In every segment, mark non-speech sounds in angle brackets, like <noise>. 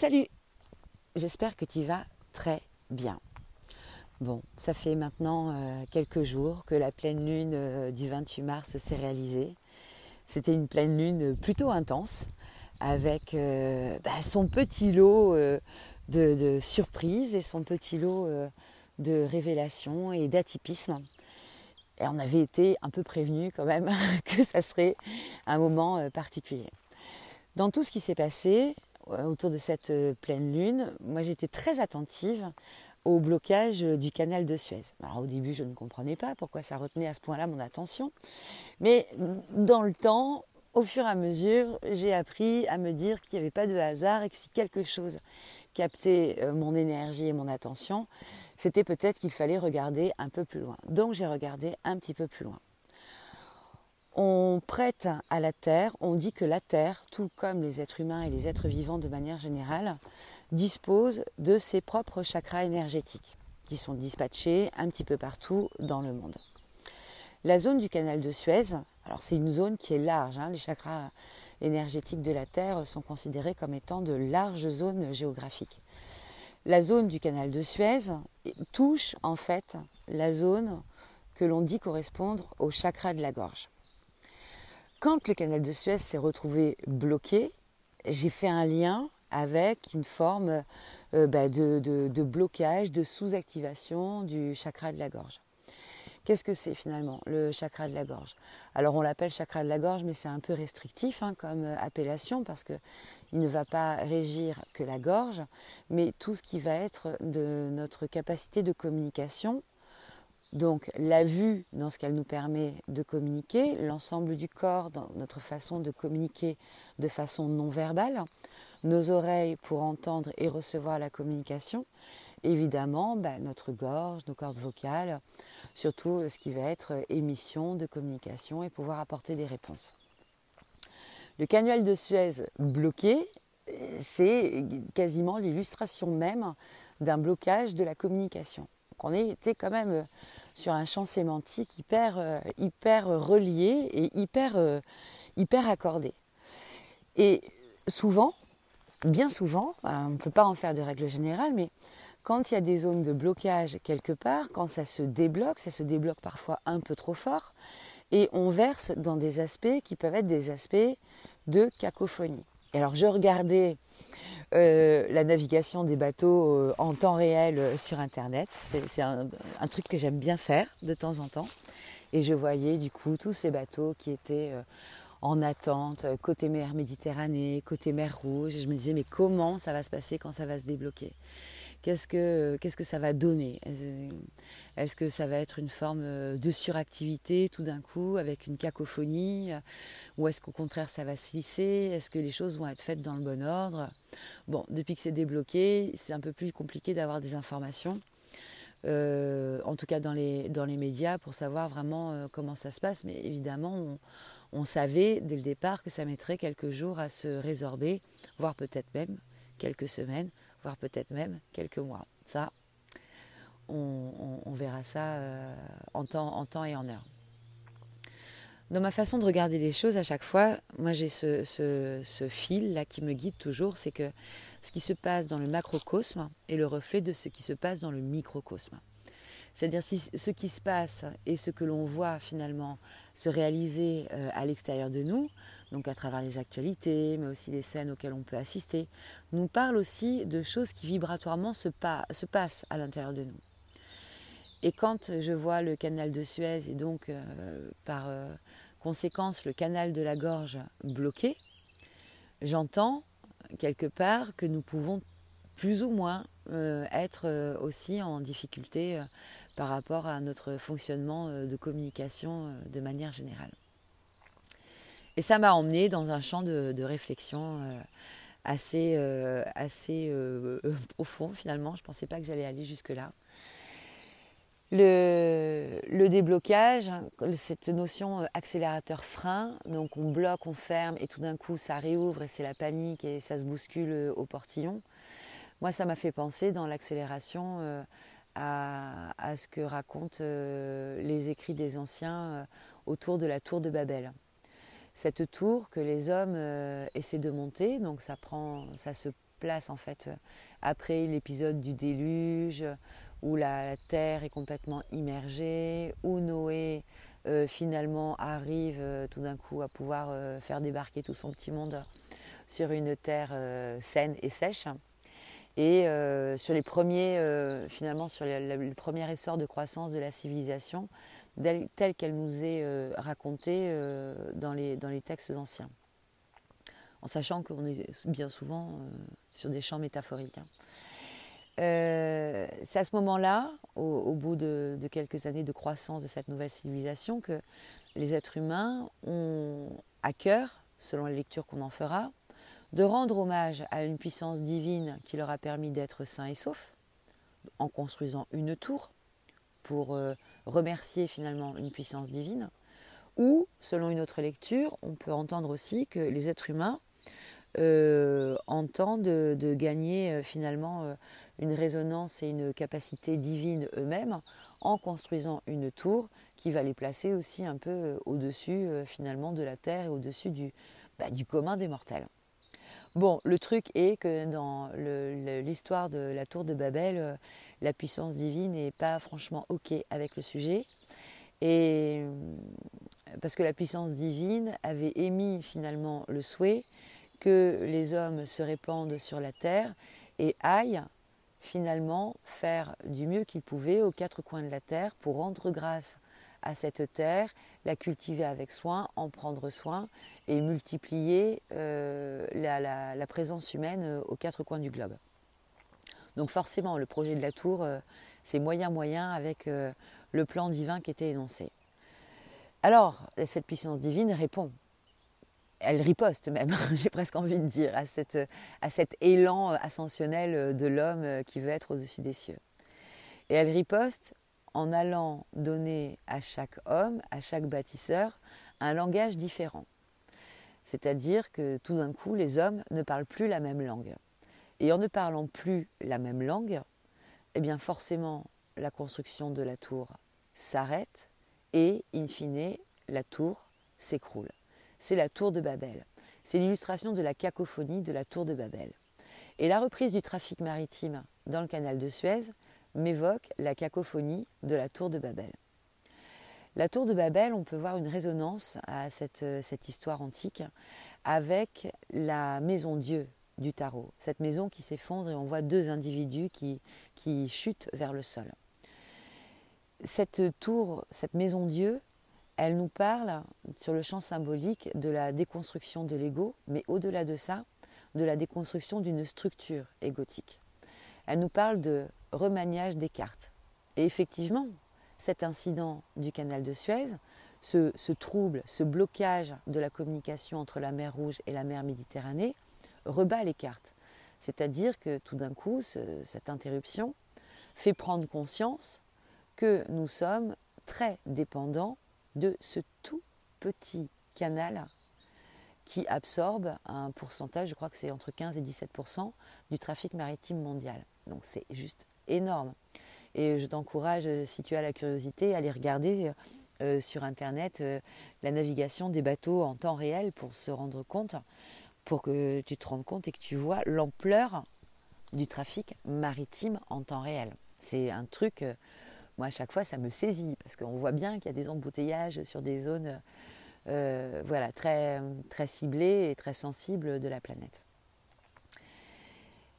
Salut J'espère que tu vas très bien. Bon, ça fait maintenant euh, quelques jours que la pleine lune euh, du 28 mars s'est réalisée. C'était une pleine lune plutôt intense, avec euh, bah, son petit lot de, de, surprises et son petit lot de révélations et d'atypisme. Et on avait été un peu prévenu quand même <laughs> que ça serait un moment particulier. Dans tout ce qui s'est passé, autour de cette euh, pleine lune, moi j'étais très attentive au blocage du canal de Suez. Alors au début je ne comprenais pas pourquoi ça retenait à ce point-là mon attention, mais dans le temps, au fur et à mesure, j'ai appris à me dire qu'il n'y avait pas de hasard et que si quelque chose captait euh, mon énergie et mon attention, c'était peut-être qu'il fallait regarder un peu plus loin. Donc j'ai regardé un petit peu plus loin on prête à la Terre, on dit que la Terre, tout comme les êtres humains et les êtres vivants de manière générale, dispose de ses propres chakras énergétiques qui sont dispatchés un petit peu partout dans le monde. La zone du canal de Suez, alors c'est une zone qui est large, hein, les chakras énergétiques de la Terre sont considérés comme étant de larges zones géographiques. La zone du canal de Suez touche en fait la zone que l'on dit correspondre au chakra de la gorge. Quand le canal de Suez s'est retrouvé bloqué, j'ai fait un lien avec une forme euh, bah, de, blocage, de sous-activation du chakra de la gorge. Qu'est-ce que c'est finalement le chakra de la gorge? Alors on l'appelle chakra de la gorge, mais c'est un peu restrictif hein, comme euh, appellation parce qu'il ne va pas régir que la gorge, mais tout ce qui va être de notre capacité de communication, donc la vue dans ce qu'elle nous permet de communiquer, l'ensemble du corps dans notre façon de communiquer de façon non verbale, nos oreilles pour entendre et recevoir la communication, évidemment bah, notre gorge, nos cordes vocales, surtout ce qui va être émission de communication et pouvoir apporter des réponses. Le canal de Suez bloqué, c'est quasiment l'illustration même d'un blocage de la communication on était quand même euh, sur un champ sémantique hyper, euh, hyper relié et hyper, euh, hyper accordé. Et souvent, bien souvent, on ne peut pas en faire de règle générale, mais quand il y a des zones de blocage quelque part, quand ça se débloque, ça se débloque parfois un peu trop fort, et on verse dans des aspects qui peuvent être des aspects de cacophonie. Et alors je regardais euh, la navigation des bateaux euh, en temps réel euh, sur Internet. C'est un, truc que j'aime bien faire de temps en temps. Et je voyais du coup tous ces bateaux qui étaient en attente, côté mer Méditerranée, côté mer Rouge. Et je me disais, mais comment ça va se passer quand ça va se débloquer? Qu'est-ce que, qu'est-ce que ça va donner? Est-ce que ça va être une forme de suractivité tout d'un coup, avec une cacophonie? Ou est-ce qu'au contraire ça va se lisser? Est-ce que les choses vont être faites dans le bon ordre? Bon, depuis que c'est débloqué, c'est un peu plus compliqué d'avoir des informations. Euh, en tout cas dans les, dans les médias, pour savoir vraiment euh, comment ça se passe. Mais évidemment, on, savait dès le départ que ça mettrait quelques jours à se résorber, voire peut-être même quelques semaines, voire peut-être même quelques mois. Ça, on, verra ça euh, en, temps, en temps et en heure. Dans ma façon de regarder les choses, à chaque fois, moi j'ai ce, fil là qui me guide toujours, c'est que ce qui se passe dans le macrocosme est le reflet de ce qui se passe dans le microcosme. C'est-à-dire si ce qui se passe et ce que l'on voit finalement se réaliser euh, à l'extérieur de nous, donc à travers les actualités, mais aussi les scènes auxquelles on peut assister, nous parle aussi de choses qui vibratoirement se, se passent à l'intérieur de nous. Et quand je vois le canal de Suez et donc euh, par euh, conséquence le canal de la gorge bloqué, j'entends quelque part que nous pouvons plus ou moins euh, être aussi en difficulté par rapport à notre fonctionnement de communication de manière générale. Et ça m'a emmené dans un champ de, de réflexion assez, assez <laughs> profond finalement. Je ne pensais pas que j'allais aller jusque-là. Le, déblocage, cette notion euh, accélérateur-frein, donc on bloque, on ferme et tout d'un coup ça réouvre et c'est la panique et ça se bouscule euh, au portillon. Moi ça m'a fait penser dans l'accélération euh, à, ce que racontent les écrits des anciens autour de la tour de Babel. Cette tour que les hommes essaient de monter, donc ça, prend, ça se place en fait après l'épisode du déluge où la, terre est complètement immergée, où Noé euh, finalement arrive euh, tout d'un coup à pouvoir euh, faire débarquer tout son petit monde sur une terre saine et sèche. Et sur les premiers, finalement, sur le premier essor de croissance de la civilisation, telle qu'elle nous est racontée dans, les, dans les textes anciens. En sachant qu'on est bien souvent sur des champs métaphoriques. Hein. Euh, c'est à ce moment-là, au, bout de, quelques années de croissance de cette nouvelle civilisation, que les êtres humains ont à cœur, selon la lecture qu'on en fera, de rendre hommage à une puissance divine qui leur a permis d'être sains et saufs, en construisant une tour pour euh, remercier finalement une puissance divine, ou, selon une autre lecture, on peut entendre aussi que les êtres humains euh, entendent de, gagner finalement une résonance et une capacité divine eux-mêmes en construisant une tour qui va les placer aussi un peu euh, au-dessus euh, finalement de la terre et au-dessus du, bah, du commun des mortels. Bon, le truc est que dans l'histoire de la tour de Babel, euh, la puissance divine n'est pas franchement OK avec le sujet. Et parce que la puissance divine avait émis finalement le souhait que les hommes se répandent sur la terre et aillent finalement faire du mieux qu'il pouvait aux quatre coins de la terre pour rendre grâce à cette terre, la cultiver avec soin, en prendre soin et multiplier euh, la, présence humaine euh, aux quatre coins du globe. Donc forcément, le projet de la tour, euh, c'est moyen-moyen avec le plan divin qui était énoncé. Alors, cette puissance divine répond elle riposte même, <laughs> j'ai presque envie de dire, à, cet élan ascensionnel de l'homme qui veut être au-dessus des cieux. Et elle riposte en allant donner à chaque homme, à chaque bâtisseur, un langage différent. C'est-à-dire que tout d'un coup, les hommes ne parlent plus la même langue. Et en ne parlant plus la même langue, eh bien forcément, la construction de la tour s'arrête et, in fine, la tour s'écroule c'est la tour de Babel. C'est l'illustration de la cacophonie de la tour de Babel. Et la reprise du trafic maritime dans le canal de Suez m'évoque la cacophonie de la tour de Babel. La tour de Babel, on peut voir une résonance à cette, histoire antique avec la maison Dieu du tarot, cette maison qui s'effondre et on voit deux individus qui, qui chutent vers le sol. Cette tour, cette maison Dieu, elle nous parle sur le champ symbolique de la déconstruction de l'ego, mais au-delà de ça, de la déconstruction d'une structure égotique. Elle nous parle de remaniage des cartes. Et effectivement, cet incident du canal de Suez, ce, trouble, ce blocage de la communication entre la mer Rouge et la mer Méditerranée, rebat les cartes. C'est-à-dire que tout d'un coup, cette interruption fait prendre conscience que nous sommes très dépendants de ce tout petit canal qui absorbe un pourcentage, je crois que c'est entre 15 et 17% du trafic maritime mondial. Donc c'est juste énorme. Et je t'encourage, si tu as la curiosité, à aller regarder euh, sur Internet euh, la navigation des bateaux en temps réel pour se rendre compte, pour que tu te rendes compte et que tu vois l'ampleur du trafic maritime en temps réel. C'est un truc... Euh, moi, à chaque fois, ça me saisit parce qu'on voit bien qu'il y a des embouteillages sur des zones euh, voilà, très, très ciblées et très sensibles de la planète.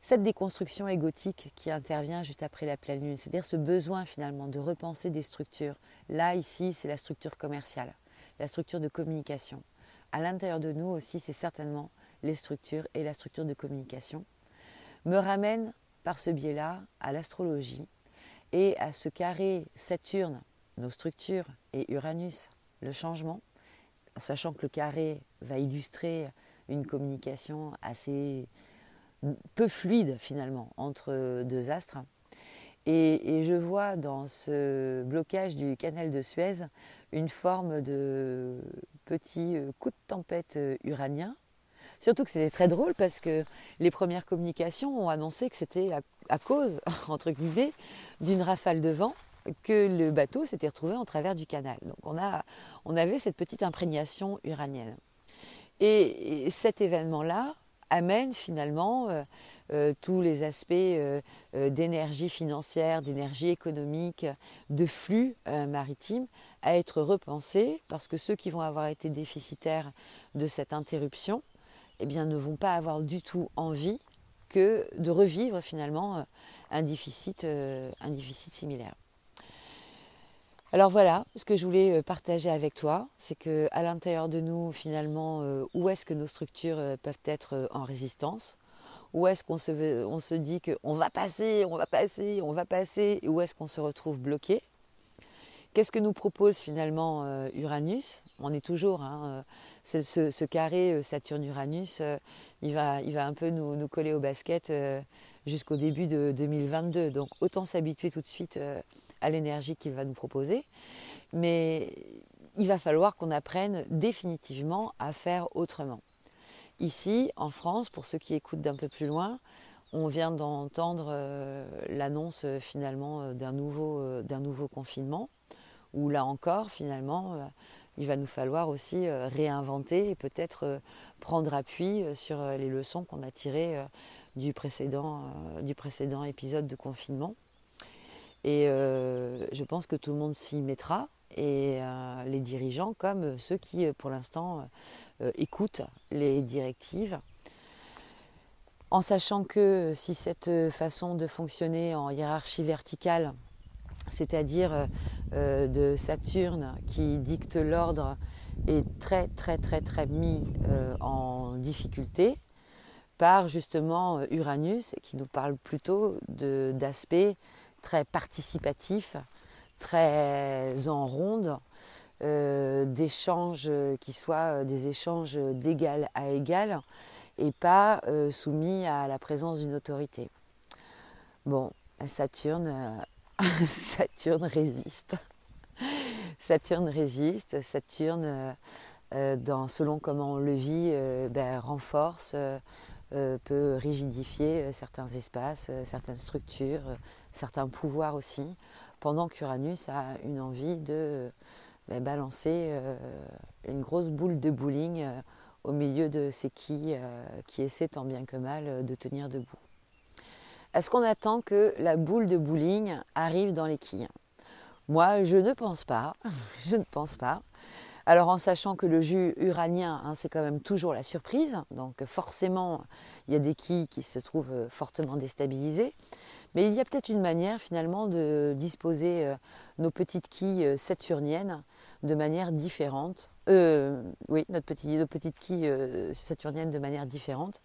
Cette déconstruction égotique qui intervient juste après la pleine lune, c'est-à-dire ce besoin finalement de repenser des structures. Là, ici, c'est la structure commerciale, la structure de communication. À l'intérieur de nous aussi, c'est certainement les structures et la structure de communication, me ramène par ce biais-là à l'astrologie, et à ce carré Saturne, nos structures, et Uranus, le changement, sachant que le carré va illustrer une communication assez peu fluide finalement entre deux astres. Et, je vois dans ce blocage du canal de Suez une forme de petit coup de tempête uranien Surtout que c'était très drôle parce que les premières communications ont annoncé que c'était à, cause, <laughs> entre guillemets, d'une rafale de vent que le bateau s'était retrouvé en travers du canal. Donc on, a, on avait cette petite imprégnation uranienne. Et, cet événement-là amène finalement euh, tous les aspects d'énergie financière, d'énergie économique, de flux maritime à être repensés parce que ceux qui vont avoir été déficitaires de cette interruption eh bien, ne vont pas avoir du tout envie que de revivre finalement un déficit, un déficit similaire. Alors voilà, ce que je voulais euh, partager avec toi, c'est que à l'intérieur de nous, finalement, euh, où est-ce que nos structures euh, peuvent être en résistance? Où est-ce qu'on se, on se dit qu'on va passer, on va passer, on va passer Et où est-ce qu'on se retrouve bloqué? Qu'est-ce que nous propose finalement Uranus? On est toujours, hein, ce, carré Saturne-Uranus, il, va, il va un peu nous, coller au basket jusqu'au début de 2022. Donc autant s'habituer tout de suite à l'énergie qu'il va nous proposer. Mais il va falloir qu'on apprenne définitivement à faire autrement. Ici, en France, pour ceux qui écoutent d'un peu plus loin, on vient d'entendre euh, l'annonce euh, finalement euh, d'un nouveau, nouveau confinement, où là encore, finalement, il va nous falloir aussi réinventer et peut-être prendre appui sur les leçons qu'on a tirées du précédent, épisode de confinement. Et euh, je pense que tout le monde s'y mettra, et euh, les dirigeants comme ceux qui, euh, pour l'instant, écoutent les directives. En sachant que si cette façon de fonctionner en hiérarchie verticale, c'est-à-dire de Saturne qui dicte l'ordre, est très très très très mis en difficulté par justement Uranus qui nous parle plutôt d'aspects très participatif, très en ronde, euh, d'échanges qui soient euh, des échanges d'égal à égal et pas euh, soumis à la présence d'une autorité. Bon, Saturne, <laughs> Saturne résiste. Saturne résiste, Saturne, dans, selon comment on le vit, ben, renforce, peut rigidifier certains espaces, certaines structures, certains pouvoirs aussi, pendant qu'Uranus a une envie de ben, balancer euh, une grosse boule de bowling euh, au milieu de ces quilles euh, qui essaient tant bien que mal de tenir debout. Est-ce qu'on attend que la boule de bowling arrive dans les quilles? Moi, je ne pense pas. <laughs> je ne pense pas. Alors en sachant que le jus uranien, hein, c'est quand même toujours la surprise, donc forcément, il y a des quilles qui se trouvent fortement déstabilisées. Mais il y a peut-être une manière finalement de disposer euh, nos petites quilles euh, saturniennes de manière différente. Euh, oui, notre nos petites quilles saturniennes de manière différente.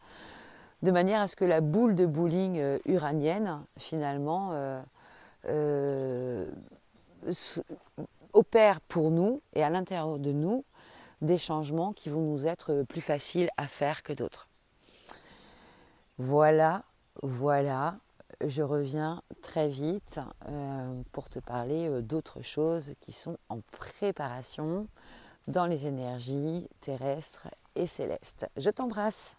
De manière à ce que la boule de bowling uranienne, finalement, opère pour nous et à l'intérieur de nous des changements qui vont nous être plus faciles à faire que d'autres. Voilà, voilà je reviens très vite euh, pour te parler euh, d'autres choses qui sont en préparation dans les énergies terrestres et célestes. Je t'embrasse.